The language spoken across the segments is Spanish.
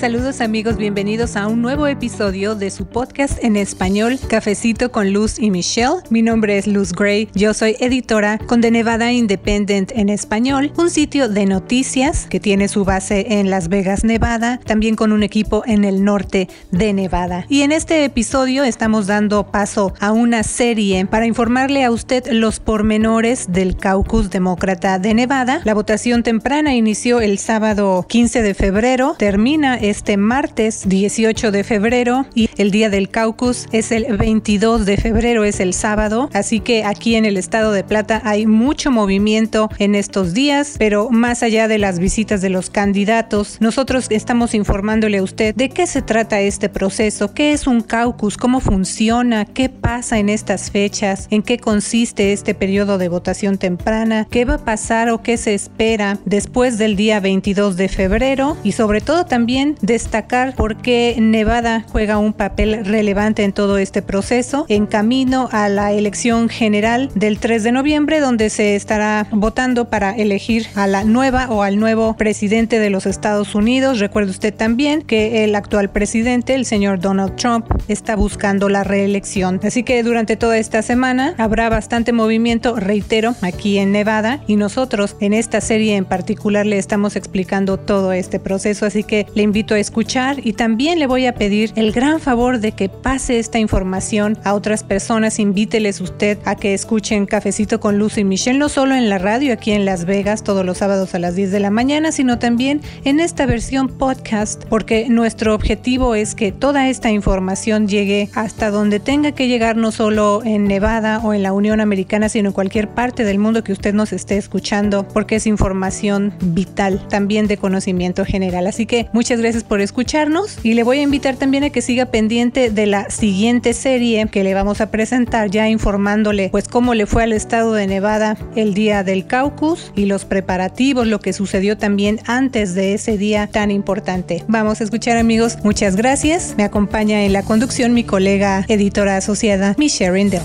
Saludos amigos, bienvenidos a un nuevo episodio de su podcast en español, Cafecito con Luz y Michelle. Mi nombre es Luz Gray, yo soy editora con The Nevada Independent en español, un sitio de noticias que tiene su base en Las Vegas, Nevada, también con un equipo en el norte de Nevada. Y en este episodio estamos dando paso a una serie para informarle a usted los pormenores del caucus demócrata de Nevada. La votación temprana inició el sábado 15 de febrero, termina este martes 18 de febrero y el día del caucus es el 22 de febrero, es el sábado. Así que aquí en el estado de Plata hay mucho movimiento en estos días, pero más allá de las visitas de los candidatos, nosotros estamos informándole a usted de qué se trata este proceso, qué es un caucus, cómo funciona, qué pasa en estas fechas, en qué consiste este periodo de votación temprana, qué va a pasar o qué se espera después del día 22 de febrero y sobre todo también destacar por qué Nevada juega un papel relevante en todo este proceso en camino a la elección general del 3 de noviembre donde se estará votando para elegir a la nueva o al nuevo presidente de los Estados Unidos. Recuerde usted también que el actual presidente, el señor Donald Trump, está buscando la reelección. Así que durante toda esta semana habrá bastante movimiento, reitero, aquí en Nevada y nosotros en esta serie en particular le estamos explicando todo este proceso. Así que le invito a escuchar y también le voy a pedir el gran favor de que pase esta información a otras personas. Invíteles usted a que escuchen Cafecito con Luz y Michelle, no solo en la radio aquí en Las Vegas todos los sábados a las 10 de la mañana, sino también en esta versión podcast, porque nuestro objetivo es que toda esta información llegue hasta donde tenga que llegar, no solo en Nevada o en la Unión Americana, sino en cualquier parte del mundo que usted nos esté escuchando, porque es información vital, también de conocimiento general. Así que muchas gracias por escucharnos y le voy a invitar también a que siga pendiente de la siguiente serie que le vamos a presentar ya informándole pues cómo le fue al estado de Nevada el día del caucus y los preparativos, lo que sucedió también antes de ese día tan importante. Vamos a escuchar amigos, muchas gracias. Me acompaña en la conducción mi colega editora asociada Michelle Rindell.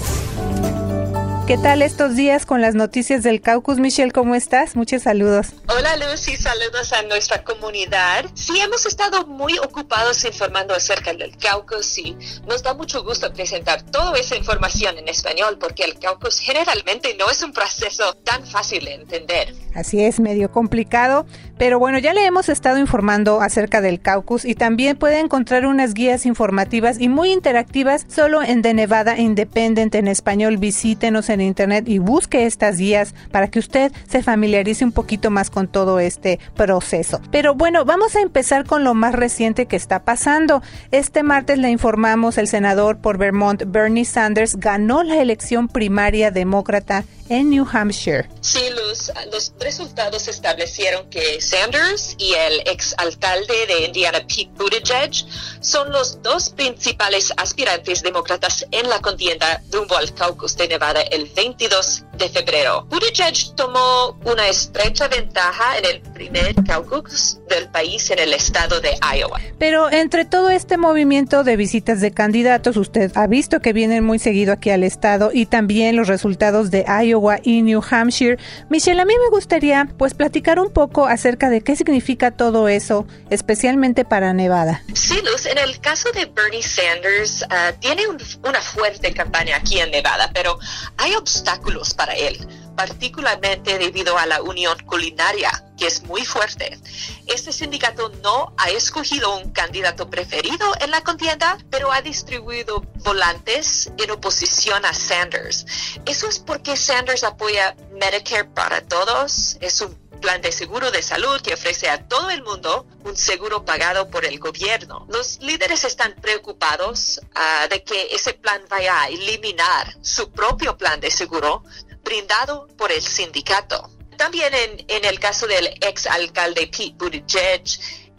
¿Qué tal estos días con las noticias del caucus? Michelle, ¿cómo estás? Muchos saludos. Hola Lucy, saludos a nuestra comunidad. Sí, hemos estado muy ocupados informando acerca del caucus y nos da mucho gusto presentar toda esa información en español porque el caucus generalmente no es un proceso tan fácil de entender. Así es, medio complicado, pero bueno, ya le hemos estado informando acerca del caucus y también puede encontrar unas guías informativas y muy interactivas solo en The Nevada Independent en español. Visítenos en internet y busque estas guías para que usted se familiarice un poquito más con todo este proceso. Pero bueno, vamos a empezar con lo más reciente que está pasando. Este martes le informamos el senador por Vermont Bernie Sanders ganó la elección primaria demócrata en New Hampshire. Sí, los resultados establecieron que Sanders y el exalcalde de Indiana, Pete Buttigieg, son los dos principales aspirantes demócratas en la contienda rumbo al caucus de Nevada el 22 de febrero. Buttigieg tomó una estrecha ventaja en el primer caucus del país en el estado de Iowa. Pero entre todo este movimiento de visitas de candidatos, usted ha visto que vienen muy seguido aquí al estado y también los resultados de Iowa y New Hampshire. Michelle, a mí me gustaría pues platicar un poco acerca de qué significa todo eso, especialmente para Nevada. Sí, Luz, en el caso de Bernie Sanders, uh, tiene una fuerte campaña aquí en Nevada, pero hay obstáculos para él particularmente debido a la unión culinaria, que es muy fuerte. Este sindicato no ha escogido un candidato preferido en la contienda, pero ha distribuido volantes en oposición a Sanders. Eso es porque Sanders apoya Medicare para todos, es un plan de seguro de salud que ofrece a todo el mundo un seguro pagado por el gobierno. Los líderes están preocupados uh, de que ese plan vaya a eliminar su propio plan de seguro brindado por el sindicato. También en, el caso del ex alcalde Pete Buttigieg,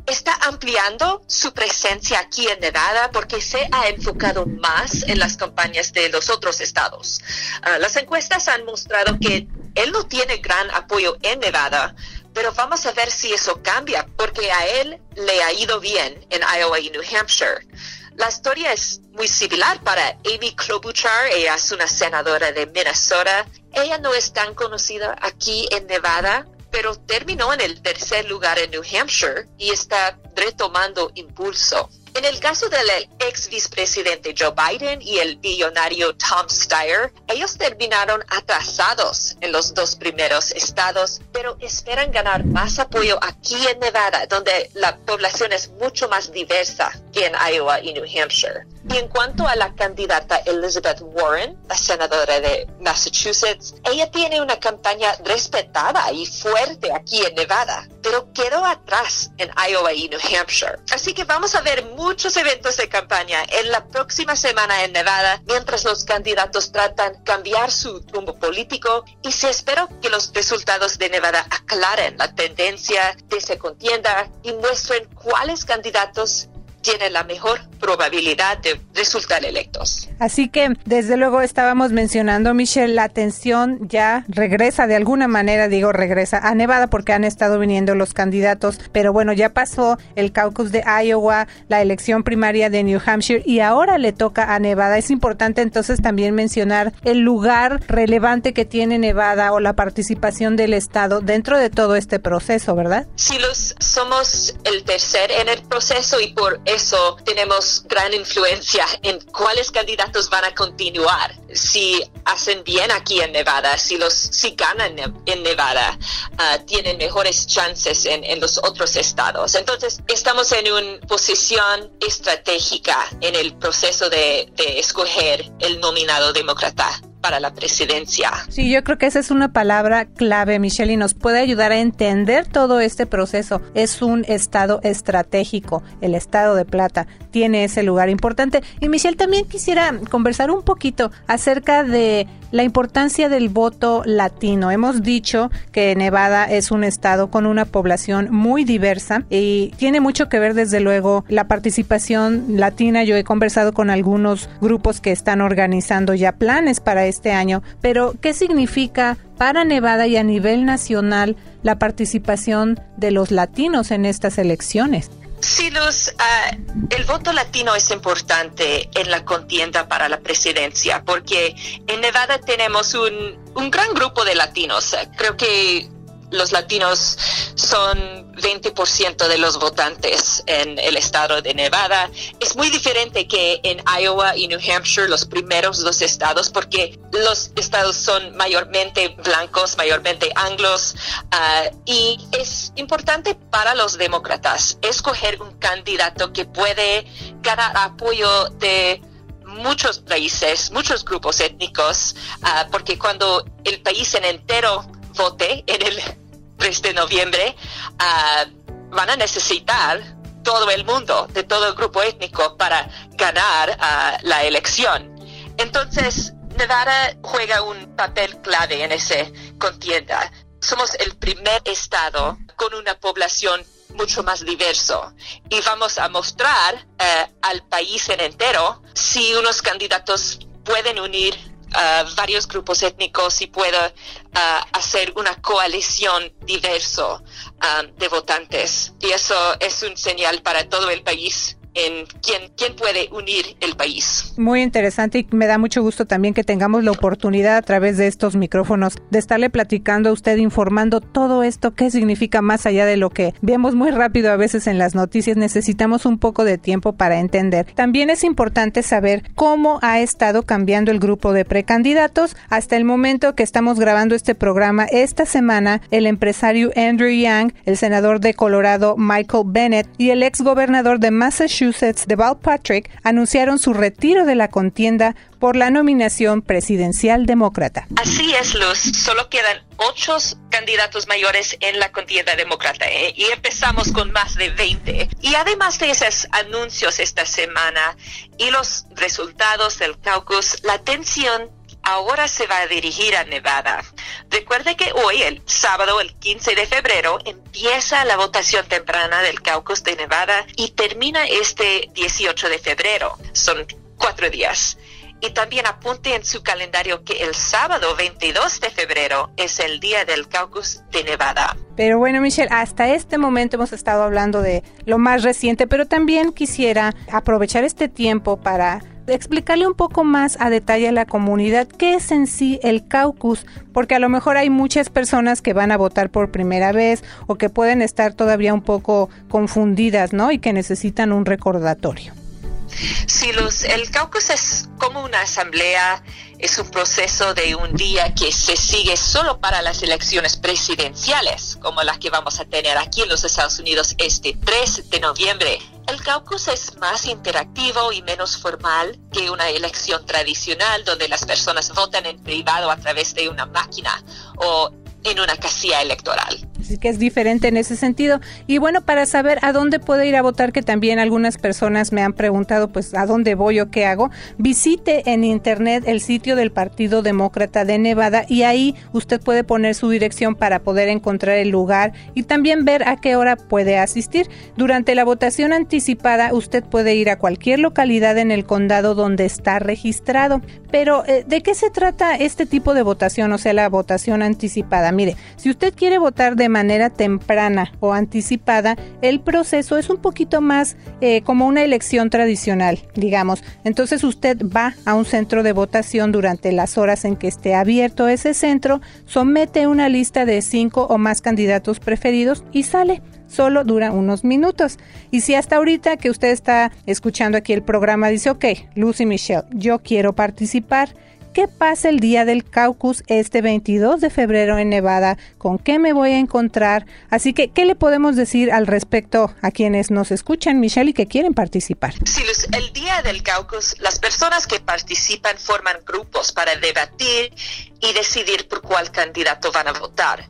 está ampliando su presencia aquí en Nevada porque se ha enfocado más en las campañas de los otros estados. Uh, las encuestas han mostrado que él no tiene gran apoyo en Nevada, pero vamos a ver si eso cambia, porque a él le ha ido bien en Iowa y New Hampshire. La historia es muy similar para Amy Klobuchar, ella es una senadora de Minnesota. Ella no es tan conocida aquí en Nevada, pero terminó en el tercer lugar en New Hampshire y está retomando impulso. En el caso del ex vicepresidente Joe Biden y el billonario Tom Steyer, ellos terminaron atrasados en los dos primeros estados, pero esperan ganar más apoyo aquí en Nevada, donde la población es mucho más diversa en Iowa y New Hampshire. Y en cuanto a la candidata Elizabeth Warren, la senadora de Massachusetts, ella tiene una campaña respetada y fuerte aquí en Nevada, pero quedó atrás en Iowa y New Hampshire. Así que vamos a ver muchos eventos de campaña en la próxima semana en Nevada, mientras los candidatos tratan cambiar su rumbo político y se espera que los resultados de Nevada aclaren la tendencia de esa contienda y muestren cuáles candidatos tienen la mejor probabilidad de resultar electos. Así que, desde luego, estábamos mencionando, Michelle, la atención ya regresa de alguna manera, digo, regresa a Nevada porque han estado viniendo los candidatos, pero bueno, ya pasó el caucus de Iowa, la elección primaria de New Hampshire y ahora le toca a Nevada. Es importante entonces también mencionar el lugar relevante que tiene Nevada o la participación del Estado dentro de todo este proceso, ¿verdad? Sí, los somos el tercer en el proceso y por eso tenemos gran influencia en cuáles candidatos van a continuar. Si hacen bien aquí en Nevada, si los si ganan en Nevada, ah, tienen mejores chances en, los otros estados. Entonces, estamos en una posición estratégica en el proceso de escoger el nominado demócrata para la presidencia. Sí, yo creo que esa es una palabra clave, Michelle, y nos puede ayudar a entender todo este proceso. Es un estado estratégico, el estado de Plata tiene ese lugar importante. Y Michelle, también quisiera conversar un poquito acerca de la importancia del voto latino. Hemos dicho que Nevada es un estado con una población muy diversa y tiene mucho que ver desde luego la participación latina. Yo he conversado con algunos grupos que están organizando ya planes para este año, pero ¿qué significa para Nevada y a nivel nacional la participación de los latinos en estas elecciones? Sí, Luz, uh, el voto latino es importante en la contienda para la presidencia porque en Nevada tenemos un, un gran grupo de latinos. Creo que los latinos son 20% de los votantes en el estado de Nevada. Es muy diferente que en Iowa y New Hampshire, los primeros dos estados, porque los estados son mayormente blancos, mayormente anglos, uh, y es importante para los demócratas escoger un candidato que puede ganar apoyo de muchos países, muchos grupos étnicos, uh, porque cuando el país en entero vote en el 3 de noviembre, uh, van a necesitar todo el mundo, de todo el grupo étnico, para ganar uh, la elección. Entonces, Nevada juega un papel clave en esa contienda. Somos el primer estado con una población mucho más diverso y vamos a mostrar uh, al país en entero si unos candidatos pueden unir Varios grupos étnicos y pueda hacer una coalición diverso de votantes. Y eso es un señal para todo el país en quién, puede unir el país. Muy interesante y me da mucho gusto también que tengamos la oportunidad a través de estos micrófonos de estarle platicando a usted, informando todo esto, qué significa más allá de lo que vemos muy rápido a veces en las noticias. Necesitamos un poco de tiempo para entender. También es importante saber cómo ha estado cambiando el grupo de precandidatos. Hasta el momento que estamos grabando este programa, esta semana, el empresario Andrew Yang, el senador de Colorado Michael Bennett y el ex gobernador de Massachusetts de Val Patrick anunciaron su retiro de la contienda por la nominación presidencial demócrata. Así es, Luz. Solo quedan ocho candidatos mayores en la contienda demócrata ¿eh? y empezamos con más de 20. Y además de esos anuncios esta semana y los resultados del caucus, la atención ahora se va a dirigir a Nevada. Recuerde que hoy, el sábado, el 15 de febrero, empieza la votación temprana del caucus de Nevada y termina este 18 de febrero. Son cuatro días. Y también apunte en su calendario que el sábado 22 de febrero es el día del caucus de Nevada. Pero bueno, Michelle, hasta este momento hemos estado hablando de lo más reciente, pero también quisiera aprovechar este tiempo para explicarle un poco más a detalle a la comunidad qué es en sí el caucus, porque a lo mejor hay muchas personas que van a votar por primera vez o que pueden estar todavía un poco confundidas, ¿no? Y que necesitan un recordatorio. Los, el caucus es como una asamblea, es un proceso de un día que se sigue solo para las elecciones presidenciales, como las que vamos a tener aquí en los Estados Unidos este 3 de noviembre. El caucus es más interactivo y menos formal que una elección tradicional donde las personas votan en privado a través de una máquina o en una casilla electoral. Así que es diferente en ese sentido. Y bueno, para saber a dónde puede ir a votar, que también algunas personas me han preguntado, pues, a dónde voy o qué hago, visite en internet el sitio del Partido Demócrata de Nevada y ahí usted puede poner su dirección para poder encontrar el lugar y también ver a qué hora puede asistir. Durante la votación anticipada, usted puede ir a cualquier localidad en el condado donde está registrado. Pero, eh, ¿de qué se trata este tipo de votación, o sea, la votación anticipada? Mire, si usted quiere votar de manera temprana o anticipada, el proceso es un poquito más eh, como una elección tradicional, digamos. Entonces usted va a un centro de votación durante las horas en que esté abierto ese centro, somete una lista de cinco o más candidatos preferidos y sale solo dura unos minutos. Y si hasta ahorita que usted está escuchando aquí el programa dice, ok, Lucy Michelle, yo quiero participar, ¿Qué pasa el día del caucus este 22 de febrero en Nevada? ¿Con qué me voy a encontrar? Así que, ¿qué le podemos decir al respecto a quienes nos escuchan, Michelle, y que quieren participar? Sí, el día del caucus, las personas que participan forman grupos para debatir y decidir por cuál candidato van a votar.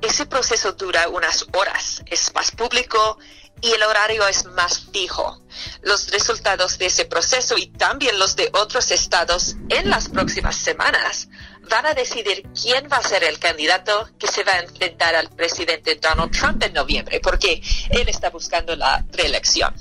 Ese proceso dura unas horas, es más público y el horario es más fijo. Los resultados de ese proceso y también los de otros estados en las próximas semanas van a decidir quién va a ser el candidato que se va a enfrentar al presidente Donald Trump en noviembre, porque él está buscando la reelección.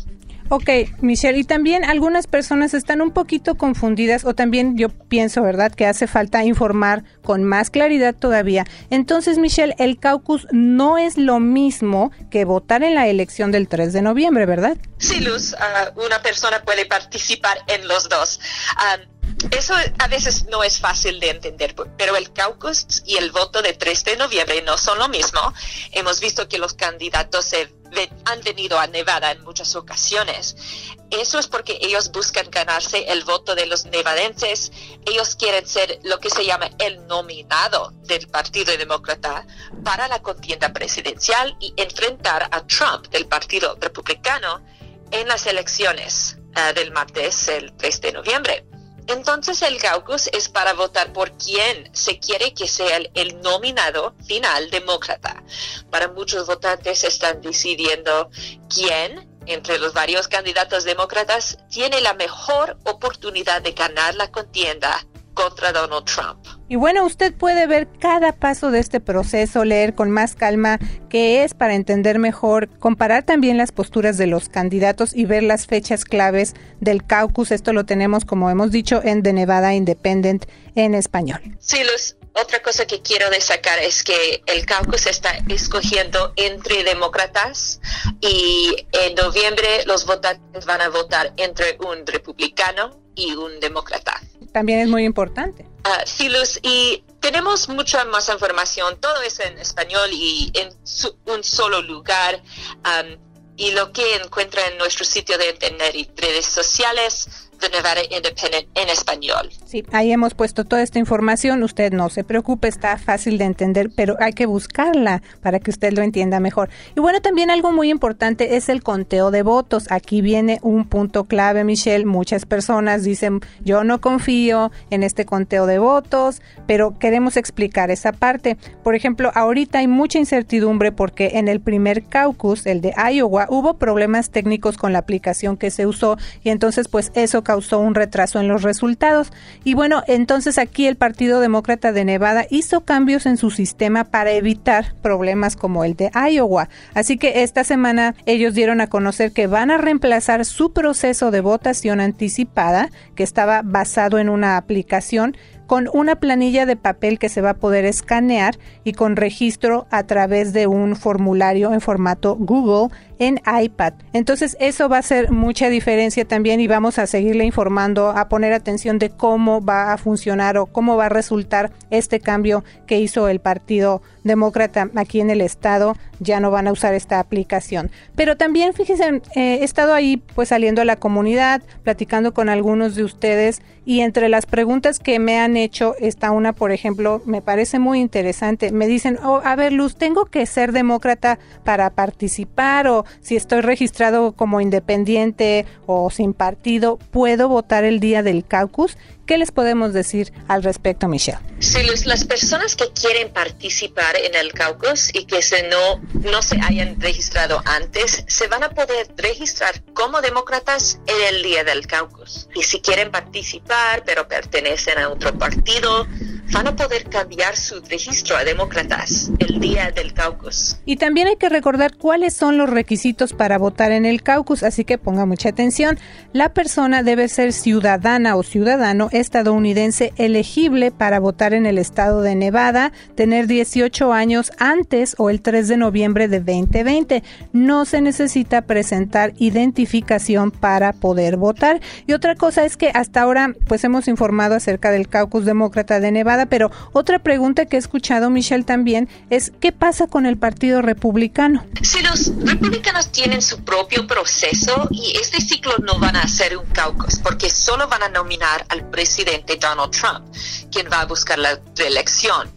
Ok, Michelle, y también algunas personas están un poquito confundidas o también yo pienso, ¿verdad?, que hace falta informar con más claridad todavía. Entonces, Michelle, el caucus no es lo mismo que votar en la elección del 3 de noviembre, ¿verdad? Sí, Luz, ah, una persona puede participar en los dos. Ah, eso a veces no es fácil de entender, pero el caucus y el voto de 3 de noviembre no son lo mismo. Hemos visto que los candidatos han venido a Nevada en muchas ocasiones. Eso es porque ellos buscan ganarse el voto de los nevadenses. Ellos quieren ser lo que se llama el nominado del Partido Demócrata para la contienda presidencial y enfrentar a Trump del Partido Republicano en las elecciones ah, del martes, el 3 de noviembre. Entonces el caucus es para votar por quién se quiere que sea el, nominado final demócrata. Para muchos votantes están decidiendo quién entre los varios candidatos demócratas tiene la mejor oportunidad de ganar la contienda contra Donald Trump. Y bueno, usted puede ver cada paso de este proceso, leer con más calma qué es para entender mejor, comparar también las posturas de los candidatos y ver las fechas claves del caucus. Esto lo tenemos, como hemos dicho, en The Nevada Independent en español. Sí, Luz. Otra cosa que quiero destacar es que el caucus está escogiendo entre demócratas y en noviembre los votantes van a votar entre un republicano y un demócrata. También es muy importante. Uh, sí, Luz, y tenemos mucha más información, todo es en español y en un solo lugar. Y lo que encuentra en nuestro sitio de internet y redes sociales The Nevada Independent en español. Sí, ahí hemos puesto toda esta información. Usted no se preocupe, está fácil de entender, pero hay que buscarla para que usted lo entienda mejor. Y bueno, también algo muy importante es el conteo de votos. Aquí viene un punto clave, Michelle. Muchas personas dicen, yo no confío en este conteo de votos, pero queremos explicar esa parte. Por ejemplo, ahorita hay mucha incertidumbre porque en el primer caucus, el de Iowa, hubo problemas técnicos con la aplicación que se usó y entonces pues eso causó un retraso en los resultados. Y bueno, entonces aquí el Partido Demócrata de Nevada hizo cambios en su sistema para evitar problemas como el de Iowa. Así que esta semana ellos dieron a conocer que van a reemplazar su proceso de votación anticipada, que estaba basado en una aplicación con una planilla de papel que se va a poder escanear y con registro a través de un formulario en formato Google en iPad. Entonces eso va a hacer mucha diferencia también y vamos a seguirle informando, a poner atención de cómo va a funcionar o cómo va a resultar este cambio que hizo el Partido Demócrata aquí en el estado. Ya no van a usar esta aplicación. Pero también, fíjense, eh, he estado ahí pues saliendo a la comunidad, platicando con algunos de ustedes y entre las preguntas que me han hecho está una, por ejemplo, me parece muy interesante. Me dicen, oh, a ver, Luz, ¿tengo que ser demócrata para participar o si estoy registrado como independiente o sin partido, ¿puedo votar el día del caucus? ¿Qué les podemos decir al respecto, Michelle? Si las personas que quieren participar en el caucus y que se no, no se hayan registrado antes, se van a poder registrar como demócratas en el día del caucus. Y si quieren participar pero pertenecen a otro partido, van a poder cambiar su registro a demócratas el día del caucus. Y también hay que recordar cuáles son los requisitos para votar en el caucus, así que ponga mucha atención. La persona debe ser ciudadana o ciudadano estadounidense elegible para votar en el estado de Nevada, tener 18 años antes o el 3 de noviembre de 2020. No se necesita presentar identificación para poder votar. Y otra cosa es que hasta ahora pues hemos informado acerca del caucus demócrata de Nevada pero otra pregunta que he escuchado, Michelle, también es ¿qué pasa con el Partido Republicano? Si los republicanos tienen su propio proceso y este ciclo no van a hacer un caucus porque solo van a nominar al presidente Donald Trump, quien va a buscar la reelección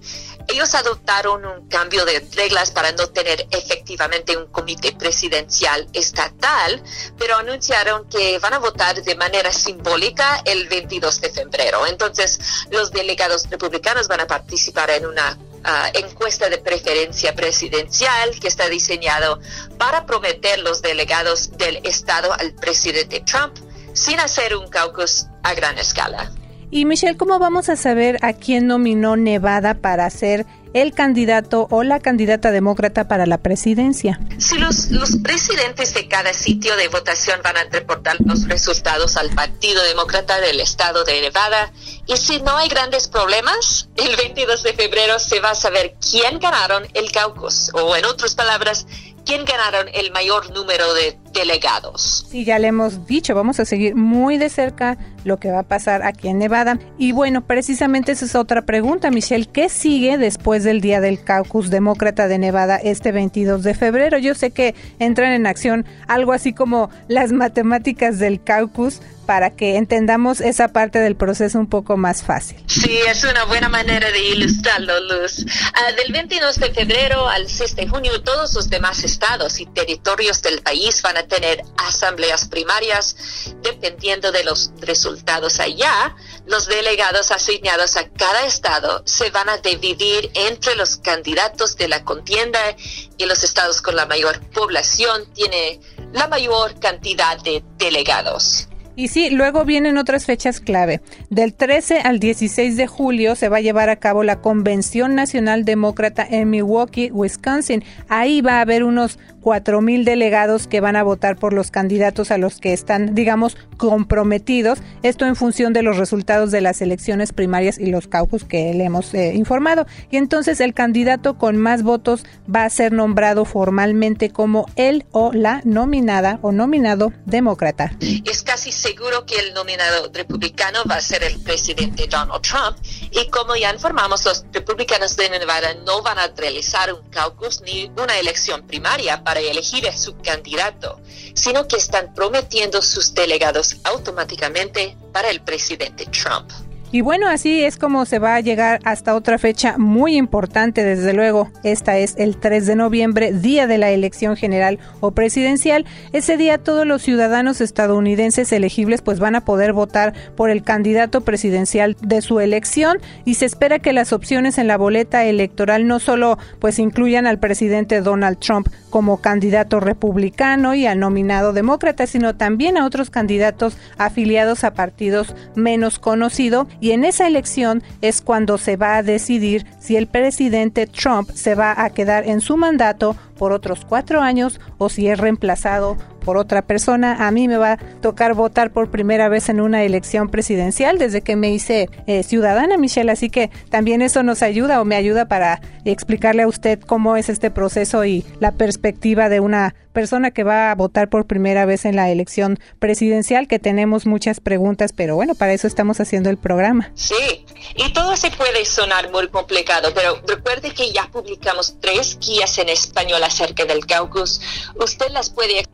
ellos adoptaron un cambio de reglas para no tener efectivamente un comité presidencial estatal, pero anunciaron que van a votar de manera simbólica el 22 de febrero. Entonces, los delegados republicanos van a participar en una ah, encuesta de preferencia presidencial que está diseñado para prometer los delegados del estado al presidente Trump sin hacer un caucus a gran escala. Y Michelle, ¿cómo vamos a saber a quién nominó Nevada para ser el candidato o la candidata demócrata para la presidencia? Si los, los presidentes de cada sitio de votación van a reportar los resultados al Partido Demócrata del Estado de Nevada y si no hay grandes problemas, el 22 de febrero se va a saber quién ganaron el caucus o en otras palabras, quién ganaron el mayor número de delegados. Sí, ya le hemos dicho, vamos a seguir muy de cerca lo que va a pasar aquí en Nevada. Y bueno, precisamente esa es otra pregunta, Michelle. ¿Qué sigue después del día del caucus demócrata de Nevada este 22 de febrero? Yo sé que entran en acción algo así como las matemáticas del caucus para que entendamos esa parte del proceso un poco más fácil. Sí, es una buena manera de ilustrarlo, Luz. Ah, del 22 de febrero al 6 de junio, todos los demás estados y territorios del país van a tener asambleas primarias. Dependiendo de los resultados allá, los delegados asignados a cada estado se van a dividir entre los candidatos de la contienda y los estados con la mayor población tiene la mayor cantidad de delegados. Y sí, luego vienen otras fechas clave. Del 13 al 16 de julio se va a llevar a cabo la Convención Nacional Demócrata en Milwaukee, Wisconsin. Ahí va a haber unos mil delegados que van a votar por los candidatos a los que están, digamos, comprometidos. Esto en función de los resultados de las elecciones primarias y los caucus que le hemos eh, informado. Y entonces el candidato con más votos va a ser nombrado formalmente como él o la nominada o nominado demócrata. Es casi seguro que el nominado republicano va a ser el presidente Donald Trump. Y como ya informamos, los republicanos de Nevada no van a realizar un caucus ni una elección primaria para elegir a su candidato, sino que están prometiendo sus delegados automáticamente para el presidente Trump. Y bueno, así es como se va a llegar hasta otra fecha muy importante, desde luego. Esta es el 3 de noviembre, día de la elección general o presidencial. Ese día todos los ciudadanos estadounidenses elegibles pues van a poder votar por el candidato presidencial de su elección y se espera que las opciones en la boleta electoral no solo pues incluyan al presidente Donald Trump como candidato republicano y al nominado demócrata, sino también a otros candidatos afiliados a partidos menos conocidos y en esa elección es cuando se va a decidir si el presidente Trump se va a quedar en su mandato por otros cuatro años o si es reemplazado por otra persona. A mí me va a tocar votar por primera vez en una elección presidencial desde que me hice eh, ciudadana, Michelle. Así que también eso nos ayuda o me ayuda para explicarle a usted cómo es este proceso y la perspectiva de una persona que va a votar por primera vez en la elección presidencial, que tenemos muchas preguntas, pero bueno, para eso estamos haciendo el programa. Sí, y todo se puede sonar muy complicado, pero recuerde que ya publicamos tres guías en español acerca del caucus. Usted las puede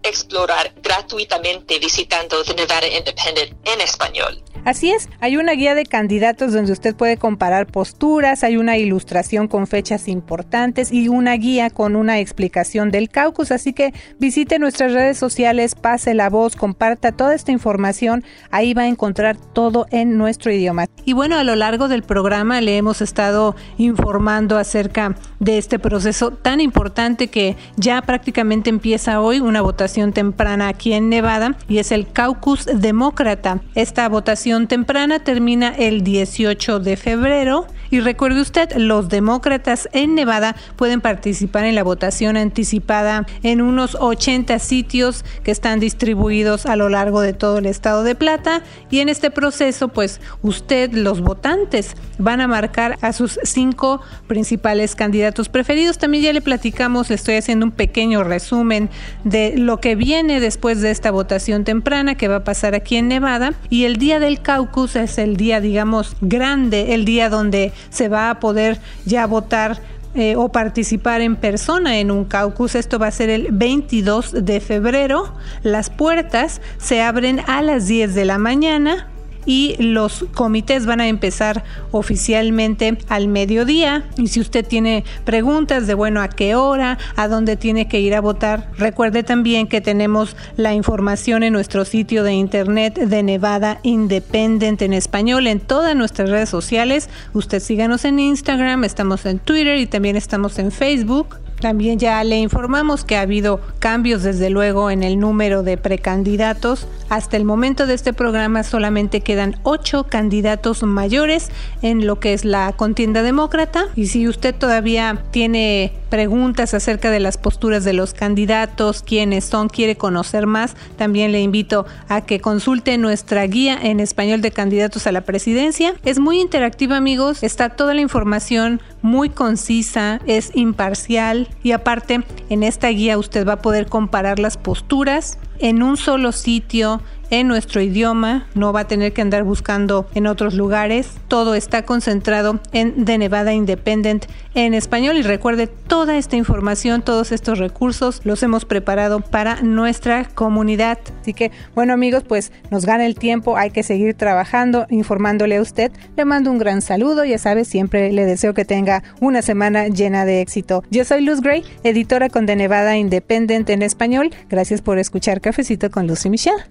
gratuitamente visitando Nevada Independent en español. Así es, hay una guía de candidatos donde usted puede comparar posturas, hay una ilustración con fechas importantes y una guía con una explicación del caucus, así que visite nuestras redes sociales, pase la voz, comparta toda esta información, ahí va a encontrar todo en nuestro idioma. Y bueno, a lo largo del programa le hemos estado informando acerca de este proceso tan importante que ya prácticamente empieza hoy, una votación temprana aquí en Nevada y es el caucus demócrata. Esta votación temprana termina el 18 de febrero y recuerde usted, los demócratas en Nevada pueden participar en la votación anticipada en unos 80 sitios que están distribuidos a lo largo de todo el estado de Plata y en este proceso pues usted, los votantes, van a marcar a sus cinco principales candidatos preferidos. También ya le platicamos, estoy haciendo un pequeño resumen de lo que viene después de esta votación temprana que va a pasar aquí en Nevada y el día del caucus es el día digamos grande, el día donde se va a poder ya votar eh, o participar en persona en un caucus. Esto va a ser el 22 de febrero. Las puertas se abren a las 10 de la mañana y los comités van a empezar oficialmente al mediodía. Y si usted tiene preguntas de, bueno, a qué hora, a dónde tiene que ir a votar, recuerde también que tenemos la información en nuestro sitio de internet de Nevada Independent en español en todas nuestras redes sociales. Usted síganos en Instagram, estamos en Twitter y también estamos en Facebook. También ya le informamos que ha habido cambios desde luego en el número de precandidatos. Hasta el momento de este programa solamente quedan ocho candidatos mayores en lo que es la contienda demócrata. Y si usted todavía tiene preguntas acerca de las posturas de los candidatos, quiénes son, quiere conocer más, también le invito a que consulte nuestra guía en español de candidatos a la presidencia. Es muy interactiva amigos, está toda la información muy concisa, es imparcial y aparte en esta guía usted va a poder comparar las posturas en un solo sitio en nuestro idioma, no va a tener que andar buscando en otros lugares. Todo está concentrado en The Nevada Independent en español y recuerde toda esta información, todos estos recursos los hemos preparado para nuestra comunidad. Así que bueno amigos, pues nos gana el tiempo, hay que seguir trabajando, informándole a usted. Le mando un gran saludo, ya sabe, siempre le deseo que tenga una semana llena de éxito. Yo soy Luz Gray, editora con The Nevada Independent en español. Gracias por escuchar Cafecito con Luz y Michelle.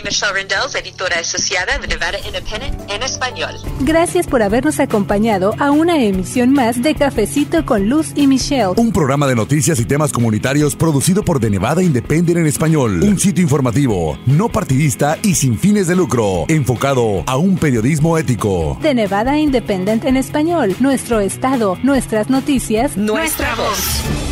Michelle Rendells, editora asociada de Nevada Independent en español. Gracias por habernos acompañado a una emisión más de Cafecito con Luz y Michelle. Un programa de noticias y temas comunitarios producido por The Nevada Independent en español. Un sitio informativo, no partidista y sin fines de lucro, enfocado a un periodismo ético. The Nevada Independent en español. Nuestro estado, nuestras noticias, nuestra voz.